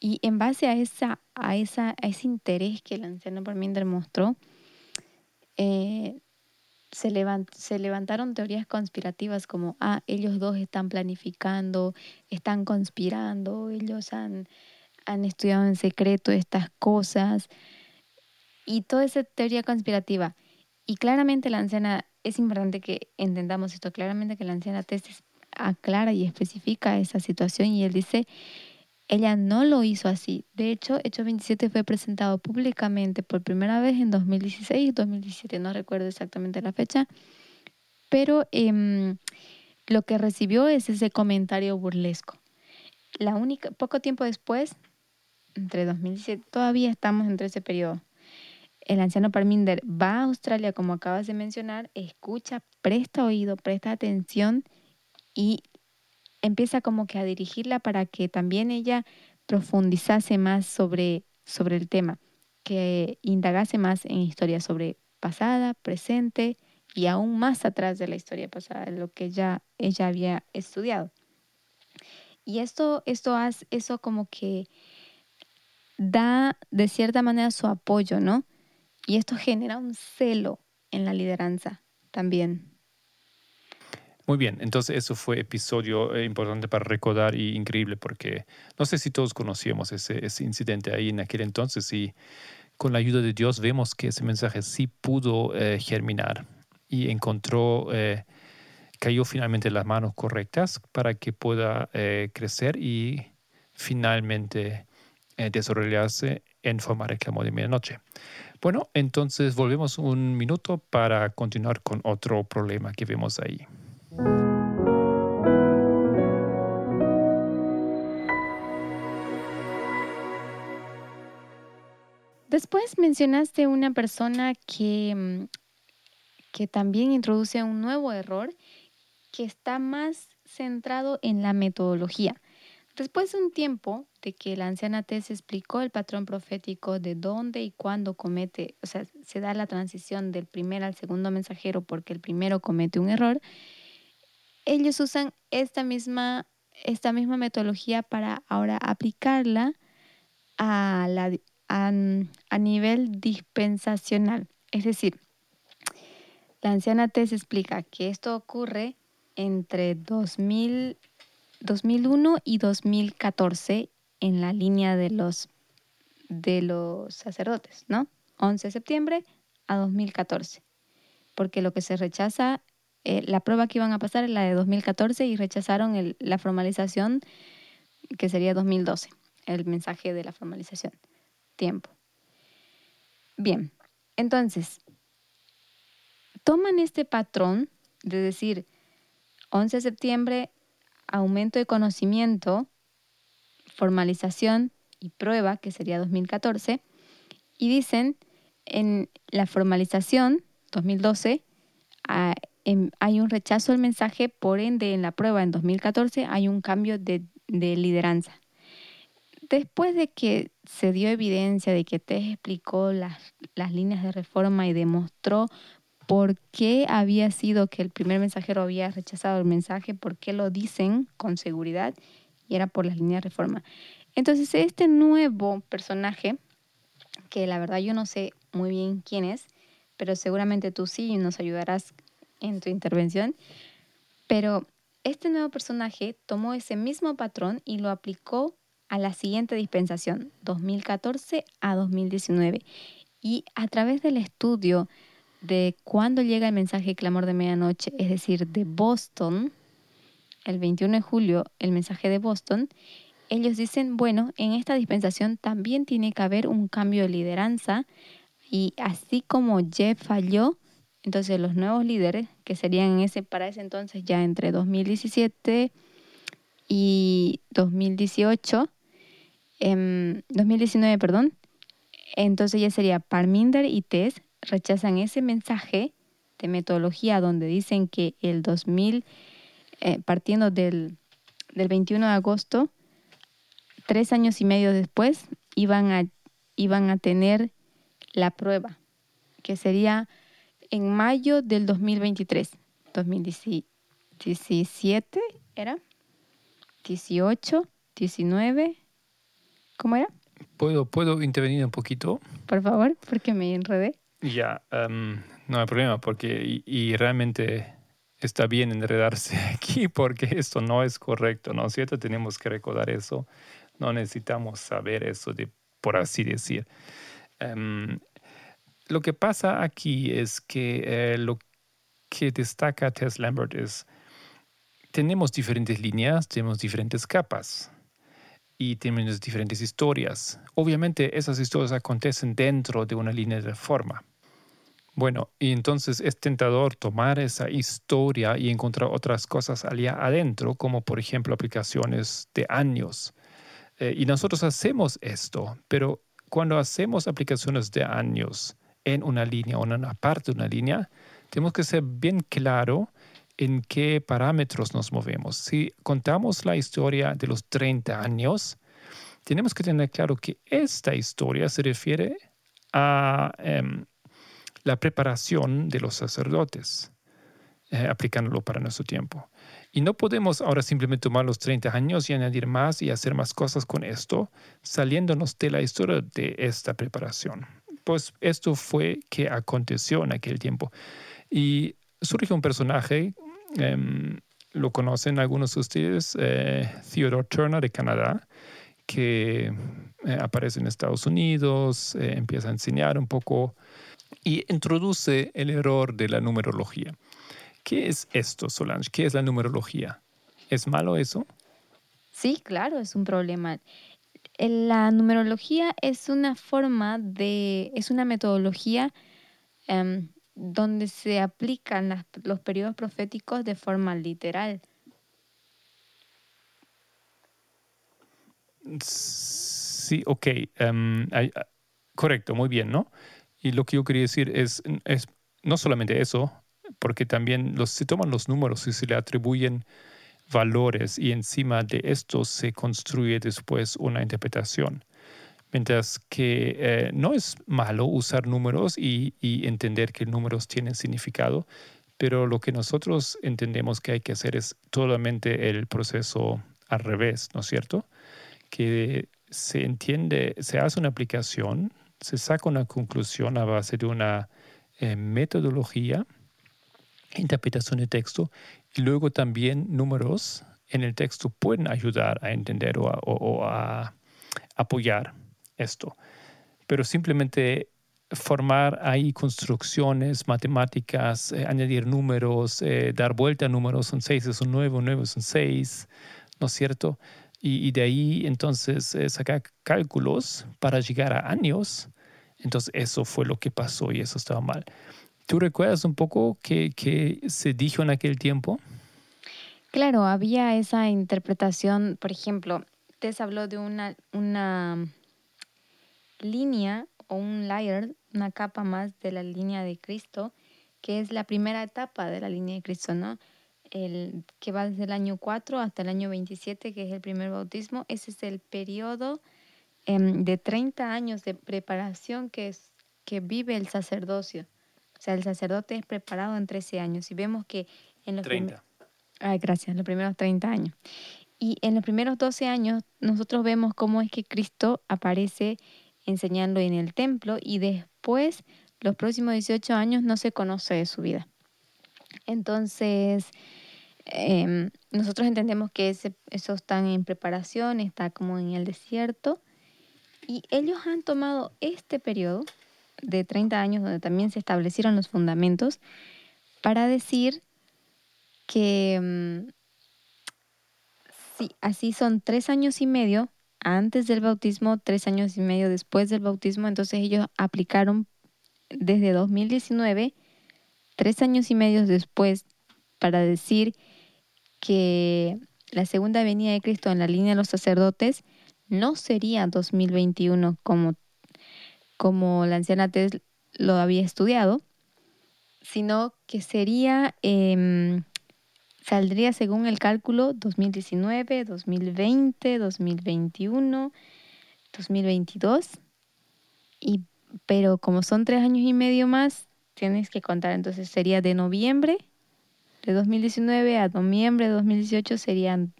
Y en base a, esa, a, esa, a ese interés que el anciano Parminder mostró, eh, se, se levantaron teorías conspirativas como, ah, ellos dos están planificando, están conspirando, ellos han, han estudiado en secreto estas cosas. y toda esa teoría conspirativa. Y claramente la anciana, es importante que entendamos esto, claramente que la anciana Tess aclara y especifica esa situación y él dice, ella no lo hizo así. De hecho, Hecho 27 fue presentado públicamente por primera vez en 2016, 2017, no recuerdo exactamente la fecha, pero em, lo que recibió es ese comentario burlesco. La única, poco tiempo después, entre 2017, todavía estamos entre ese periodo. El anciano Parminder va a Australia, como acabas de mencionar, escucha, presta oído, presta atención y empieza como que a dirigirla para que también ella profundizase más sobre, sobre el tema, que indagase más en historia sobre pasada, presente y aún más atrás de la historia pasada, lo que ya ella había estudiado. Y esto, esto hace, eso como que da de cierta manera su apoyo, ¿no? Y esto genera un celo en la lideranza también. Muy bien, entonces eso fue episodio eh, importante para recordar y increíble porque no sé si todos conocíamos ese, ese incidente ahí en aquel entonces y con la ayuda de Dios vemos que ese mensaje sí pudo eh, germinar y encontró, eh, cayó finalmente en las manos correctas para que pueda crecer y finalmente desarrollarse en forma reclamo de medianoche. Bueno, entonces volvemos un minuto para continuar con otro problema que vemos ahí. Después mencionaste una persona que, mm, que también introduce un nuevo error que está más centrado en la metodología. Después de un tiempo de que la anciana Tess explicó el patrón profético de dónde y cuándo comete, o sea, se da la transición del primer al segundo mensajero porque el primero comete un error, ellos usan esta misma, esta misma metodología para ahora aplicarla a, la, a, nivel dispensacional. Es decir, la anciana Tess explica que esto ocurre entre 2000, 2001 y 2014 en la línea de los, de los sacerdotes, ¿no? 11 de septiembre a 2014. Porque lo que se rechaza eh, la prueba que iban a pasar es la de 2014 y rechazaron la formalización que sería 2012, el mensaje de la formalización. Tiempo. Bien, entonces, toman este patrón de decir 11 de septiembre, aumento de conocimiento, formalización y prueba, que sería 2014, y dicen en la formalización 2012, hay un rechazo al mensaje, por ende en la prueba en 2014 hay un cambio de, lideranza. Después de que se dio evidencia de que Tess explicó las, líneas de reforma y demostró por qué había sido que el primer mensajero había rechazado el mensaje, por qué lo dicen con seguridad, y era por las líneas de reforma. Entonces, este nuevo personaje, que la verdad yo no sé muy bien quién es, pero seguramente tú sí nos ayudarás en tu intervención, pero este nuevo personaje tomó ese mismo patrón y lo aplicó a la siguiente dispensación, 2014 a 2019. Y a través del estudio de cuándo llega el mensaje clamor de medianoche, es decir, de Boston, el 21 de julio, el mensaje de Boston, ellos dicen, bueno, en esta dispensación también tiene que haber un cambio de lideranza y así como Jeff falló, entonces los nuevos líderes, que serían ese, para ese entonces ya entre 2017 y 2018, 2019, em, perdón, entonces ya sería Parminder y Tess rechazan ese mensaje de metodología donde dicen que el 2000, eh, partiendo del, del 21 de agosto, tres años y medio después, iban a, iban a tener la prueba, que sería en mayo del 2023. 2017 era, 18, 19, ¿cómo era? ¿Puedo, ¿Puedo intervenir un poquito? Por favor, porque me enredé. Ya, em, no hay problema, porque y, realmente está bien enredarse aquí porque esto no es correcto, ¿no es cierto? Tenemos que recordar eso, no necesitamos saber eso, de, por así decir. Em, lo que pasa aquí es que eh, lo que destaca Tess Lambert es, tenemos diferentes líneas, tenemos diferentes capas y tenemos diferentes historias. Obviamente esas historias acontecen dentro de una línea de forma. Bueno, y entonces es tentador tomar esa historia y encontrar otras cosas allá adentro, como por ejemplo aplicaciones de años. Eh, y nosotros hacemos esto, pero cuando hacemos aplicaciones de años en una línea o en una parte de una línea, tenemos que ser bien claro en qué parámetros nos movemos. Si contamos la historia de los 30 años, tenemos que tener claro que esta historia se refiere a em, la preparación de los sacerdotes, eh, aplicándolo para nuestro tiempo. Y no podemos ahora simplemente tomar los 30 años y añadir más y hacer más cosas con esto, saliéndonos de la historia de esta preparación. Pues esto fue que aconteció en aquel tiempo. Y surge un personaje, em, lo conocen algunos de ustedes, eh, Theodore Turner de Canadá, que eh, aparece en Estados Unidos, empieza a enseñar un poco y introduce el error de la numerología. ¿Qué es esto, Solange? ¿Qué es la numerología? ¿Es malo eso? Sí, claro, es un problema. La numerología es una forma de, es una metodología em, donde se aplican los periodos proféticos de forma literal. Sí, ok. Em, correcto, muy bien, ¿no? Y lo que yo quería decir es, es no solamente eso, porque también se toman los números y se le atribuyen valores y encima de esto se construye después una interpretación. Mientras que eh, no es malo usar números y, y, entender que números tienen significado, pero lo que nosotros entendemos que hay que hacer es totalmente el proceso al revés, ¿no es cierto? Que se entiende, se hace una aplicación se saca una conclusión a base de una eh, metodología, interpretación de texto, y luego también números en el texto pueden ayudar a entender o a, apoyar esto. Pero simplemente formar ahí construcciones matemáticas, eh, añadir números, eh, dar vuelta a números, son seis, son nueve, nueve son seis, ¿no es cierto? y, de ahí entonces eh, sacar cálculos para llegar a años. Entonces eso fue lo que pasó y eso estaba mal. ¿Tú recuerdas un poco qué, qué se dijo en aquel tiempo? Claro, había esa interpretación, por ejemplo, Tess habló de una, una línea o un layer, una capa más de la línea de Cristo, que es la primera etapa de la línea de Cristo, ¿no? el, que va desde el año 4 hasta el año 27, que es el primer bautismo. Ese es el periodo em, de 30 años de preparación que, es, que vive el sacerdocio. O sea, el sacerdote es preparado en 13 años. Y vemos que en los 30. Ay, gracias, los primeros 30 años. Y en los primeros 12 años nosotros vemos cómo es que Cristo aparece enseñando en el templo y después, los próximos 18 años, no se conoce de su vida. Entonces, em, nosotros entendemos que ese, eso están en preparación, está como en el desierto. Y ellos han tomado este periodo de 30 años donde también se establecieron los fundamentos para decir que mm, sí, así son tres años y medio antes del bautismo, tres años y medio después del bautismo. Entonces ellos aplicaron desde 2019 tres años y medio después para decir que la segunda venida de Cristo en la línea de los sacerdotes no sería 2021 como, como la anciana Tess lo había estudiado, sino que sería, em, saldría según el cálculo 2019, 2020, 2021, 2022, y, pero como son tres años y medio más, tienes que contar, entonces sería de noviembre de 2019 a noviembre de 2018 serían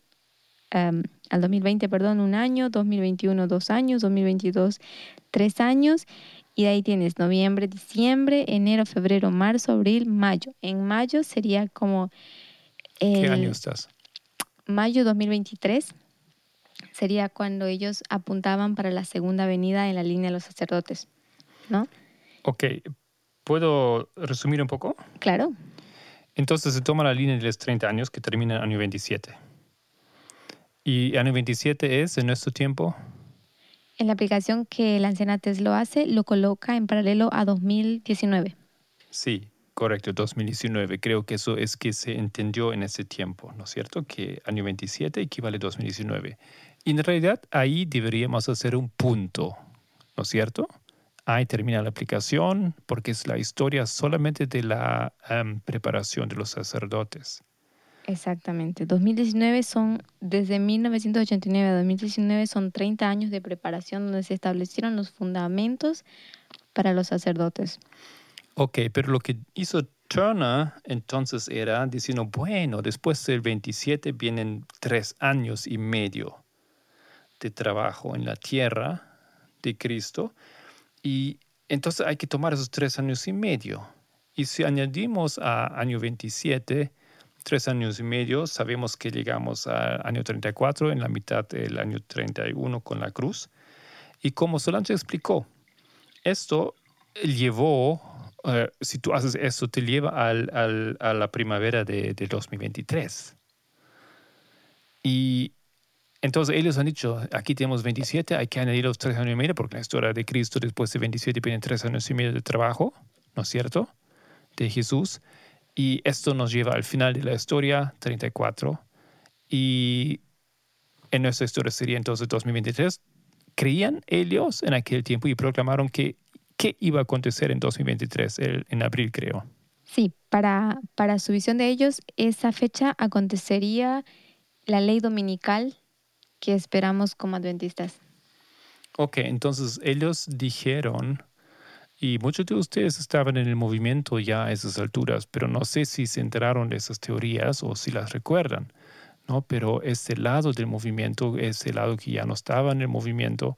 al 2020, perdón, un año, 2021 dos años, 2022 tres años y de ahí tienes noviembre, diciembre, enero, febrero, marzo, abril, mayo. En mayo sería como... ¿Qué año estás? Mayo 2023 sería cuando ellos apuntaban para la segunda venida en la línea de los sacerdotes, ¿no? Ok, ¿puedo resumir un poco? Claro. Entonces se toma la línea de los 30 años que termina en el año 27. ¿Y año 27 es en nuestro tiempo? En la aplicación que la anciana lo hace, lo coloca en paralelo a 2019. Sí, correcto, 2019. Creo que eso es que se entendió en ese tiempo, ¿no es cierto? Que año 27 equivale a 2019. Y en realidad ahí deberíamos hacer un punto, ¿no es cierto? Ahí termina la aplicación porque es la historia solamente de la em, preparación de los sacerdotes. Exactamente. 2019 son, desde 1989 a 2019 son 30 años de preparación donde se establecieron los fundamentos para los sacerdotes. Ok, pero lo que hizo Turner entonces era diciendo, bueno, después del 27 vienen tres años y medio de trabajo en la tierra de Cristo y entonces hay que tomar esos tres años y medio. Y si añadimos a año 27, tres años y medio, sabemos que llegamos al año 34, en la mitad del año 31 con la cruz. Y como Solange explicó, esto llevó, eh, si tú haces esto, te lleva al, al, a la primavera de, de 2023. Y entonces ellos han dicho, aquí tenemos 27, hay que añadir los tres años y medio, porque la historia de Cristo después de 27 vienen tres años y medio de trabajo, ¿no es cierto? De Jesús. Y esto nos lleva al final de la historia, 34. Y en nuestra historia sería entonces 2023. Creían ellos en aquel tiempo y proclamaron que qué iba a acontecer en 2023, en abril creo. Sí, para, para su visión de ellos, esa fecha acontecería la ley dominical que esperamos como adventistas. Ok, entonces ellos dijeron y muchos de ustedes estaban en el movimiento ya a esas alturas, pero no sé si se enteraron de esas teorías o si las recuerdan, ¿no? Pero ese lado del movimiento, ese lado que ya no estaba en el movimiento,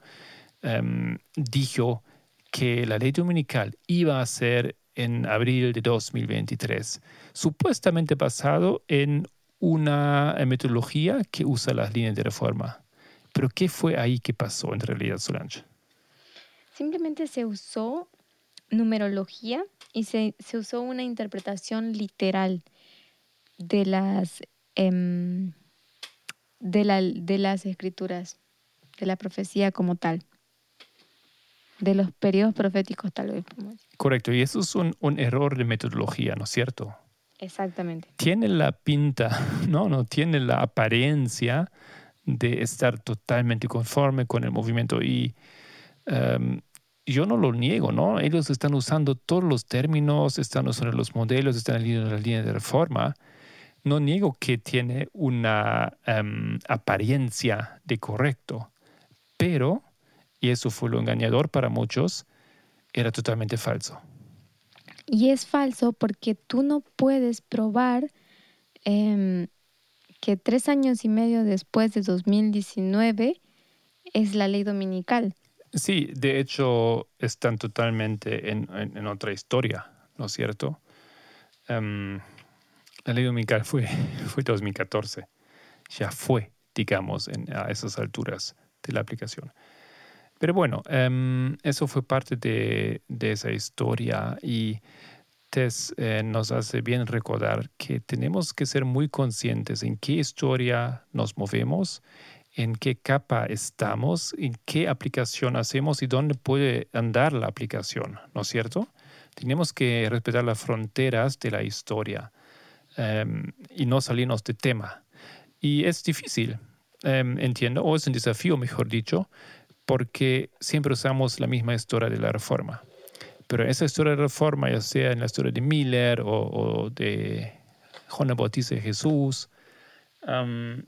em, dijo que la ley dominical iba a ser en abril de 2023, supuestamente basado en una metodología que usa las líneas de reforma. Pero ¿qué fue ahí que pasó en realidad, Solange? Simplemente se usó numerología y se, se usó una interpretación literal de las, em, de, la, de las escrituras, de la profecía como tal, de los periodos proféticos tal vez. Correcto, y eso es un, un error de metodología, ¿no es cierto? Exactamente. Tiene la pinta, no, no, tiene la apariencia de estar totalmente conforme con el movimiento y em, yo no lo niego, ¿no? Ellos están usando todos los términos, están usando los modelos, están en la línea de reforma. No niego que tiene una em, apariencia de correcto, pero, y eso fue lo engañador para muchos, era totalmente falso. Y es falso porque tú no puedes probar em, que tres años y medio después de 2019 es la ley dominical. Sí, de hecho están totalmente en, otra historia, ¿no es cierto? Em, la ley dominical fue, fue 2014, ya fue, digamos, a esas alturas de la aplicación. Pero bueno, em, eso fue parte de, esa historia y Tess eh, nos hace bien recordar que tenemos que ser muy conscientes en qué historia nos movemos en qué capa estamos, en qué aplicación hacemos y dónde puede andar la aplicación, ¿no es cierto? Tenemos que respetar las fronteras de la historia em, y no salirnos de tema. Y es difícil, em, entiendo, o es un desafío, mejor dicho, porque siempre usamos la misma historia de la reforma. Pero esa historia de la reforma, ya sea en la historia de Miller o, de Juan Bautista de Jesús, um,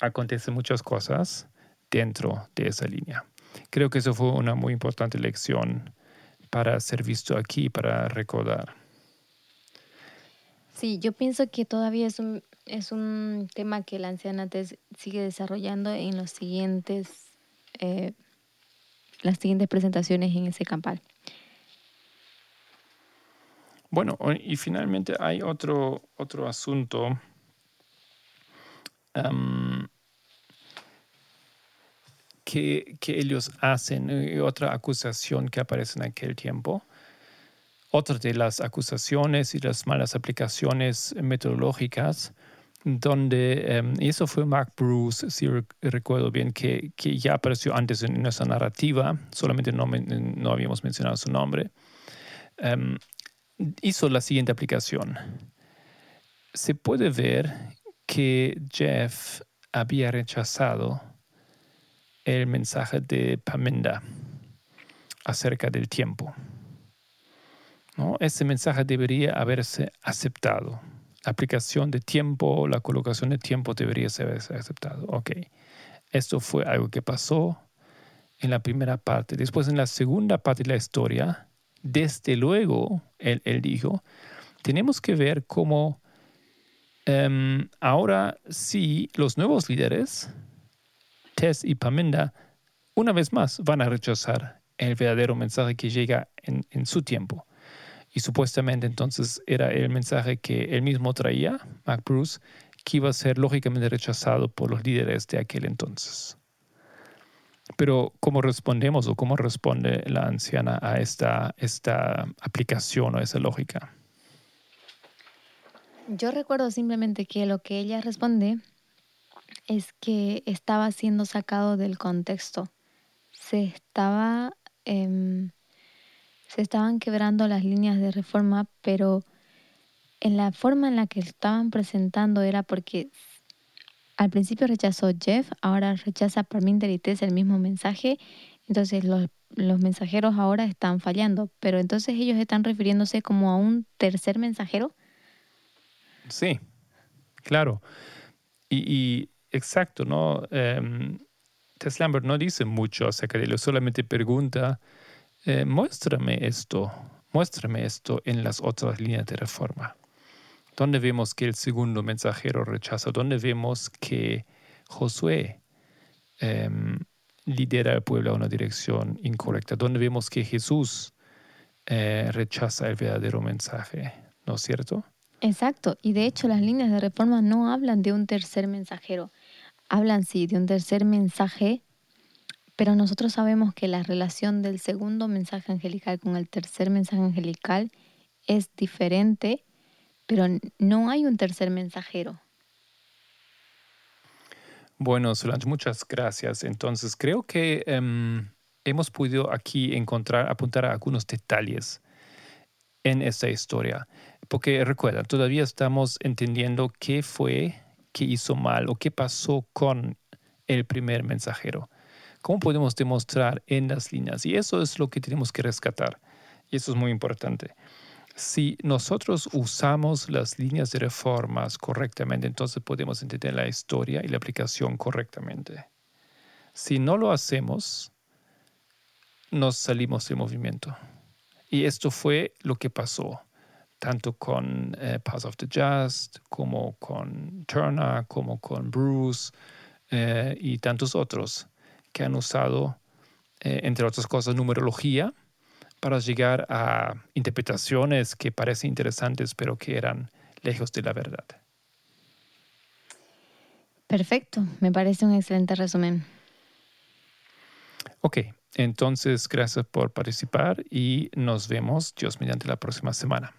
acontecen muchas cosas dentro de esa línea. Creo que eso fue una muy importante lección para ser visto aquí, para recordar. Sí, yo pienso que todavía es un, es un tema que la anciana sigue desarrollando en los siguientes, eh, las siguientes presentaciones en ese campal. Bueno, y finalmente hay otro, otro asunto que, ellos hacen, y otra acusación que aparece en aquel tiempo, otra de las acusaciones y las malas aplicaciones metodológicas, donde, em, eso fue Mark Bruce, si recuerdo bien, que, que, ya apareció antes en nuestra narrativa, solamente no, no habíamos mencionado su nombre, em, hizo la siguiente aplicación. Se puede ver que Jeff había rechazado el mensaje de Pamenda acerca del tiempo. ¿no? Ese mensaje debería haberse aceptado. La aplicación de tiempo, la colocación de tiempo debería haberse aceptado. Ok, esto fue algo que pasó en la primera parte. Después, en la segunda parte de la historia, desde luego, él, dijo, tenemos que ver cómo em, ahora sí los nuevos líderes, Tess y Pamenda, una vez más van a rechazar el verdadero mensaje que llega en, su tiempo. Y supuestamente entonces era el mensaje que él mismo traía, Mac Bruce, que iba a ser lógicamente rechazado por los líderes de aquel entonces. Pero ¿cómo respondemos o cómo responde la anciana a esta, esta aplicación o esa lógica? Yo recuerdo simplemente que lo que ella responde es que estaba siendo sacado del contexto. Se estaba Em, se estaban quebrando las líneas de reforma, pero en la forma en la que estaban presentando era porque al principio rechazó Jeff, ahora rechaza Parminder y Tess el mismo mensaje, entonces los, los mensajeros ahora están fallando, pero entonces ellos están refiriéndose como a un tercer mensajero. Sí, claro. Y, exacto, ¿no? Em, Tess Lambert no dice mucho acerca de ello, solamente pregunta, eh, muéstrame esto, muéstrame esto en las otras líneas de reforma. ¿Dónde vemos que el segundo mensajero rechaza? ¿Dónde vemos que Josué em, lidera al pueblo a una dirección incorrecta? ¿Dónde vemos que Jesús eh, rechaza el verdadero mensaje? ¿No es cierto? Exacto. Y de hecho las líneas de reforma no hablan de un tercer mensajero hablan sí de un tercer mensaje, pero nosotros sabemos que la relación del segundo mensaje angelical con el tercer mensaje angelical es diferente, pero no hay un tercer mensajero. Bueno, Solange, muchas gracias. Entonces, creo que em, hemos podido aquí encontrar, apuntar a algunos detalles en esta historia. Porque recuerda, todavía estamos entendiendo qué fue qué hizo mal o qué pasó con el primer mensajero. ¿Cómo podemos demostrar en las líneas? Y eso es lo que tenemos que rescatar. Y eso es muy importante. Si nosotros usamos las líneas de reformas correctamente, entonces podemos entender la historia y la aplicación correctamente. Si no lo hacemos, nos salimos del movimiento. Y esto fue lo que pasó tanto con eh, Pass of the Just, como con Turner, como con Bruce eh, y tantos otros que han usado, eh, entre otras cosas, numerología para llegar a interpretaciones que parecen interesantes, pero que eran lejos de la verdad. Perfecto, me parece un excelente resumen. Ok, entonces gracias por participar y nos vemos, Dios mediante, la próxima semana.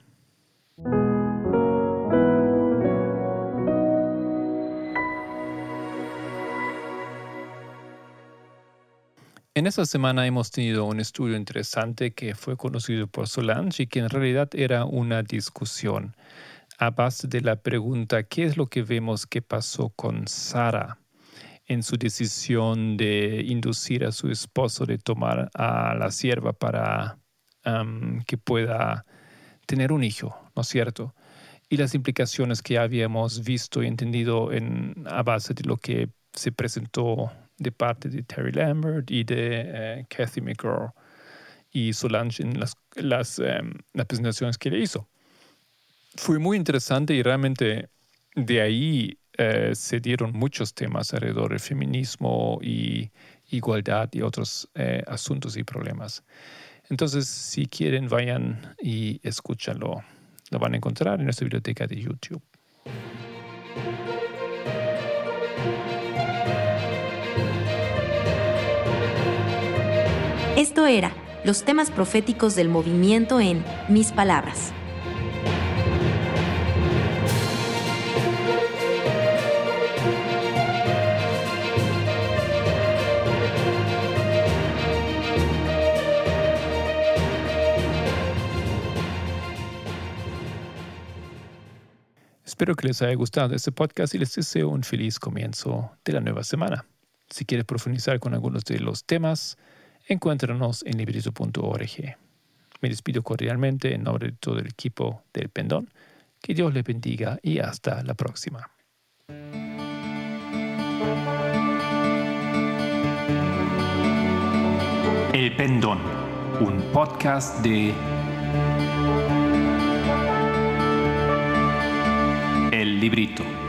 En esta semana hemos tenido un estudio interesante que fue conocido por Solange y que en realidad era una discusión a base de la pregunta ¿qué es lo que vemos que pasó con Sara en su decisión de inducir a su esposo de tomar a la sierva para que pueda tener un hijo, ¿no es cierto? Y las implicaciones que habíamos visto y entendido en, a base de lo que se presentó de parte de Terry Lambert y de eh, Kathy McGraw y Solange en las, las, em, las presentaciones que le hizo. Fue muy interesante y realmente de ahí eh, se dieron muchos temas alrededor del feminismo y igualdad y otros eh, asuntos y problemas. Entonces, si quieren, vayan y escúchanlo. Lo van a encontrar en nuestra biblioteca de YouTube. Esto era los temas proféticos del movimiento en Mis Palabras. Espero que les haya gustado este podcast y les deseo un feliz comienzo de la nueva semana. Si quieres profundizar con algunos de los temas, encuéntranos en librito.org. Me despido cordialmente en nombre de todo el equipo del Pendón. Que Dios les bendiga y hasta la próxima. El Pendón, un podcast de El Librito.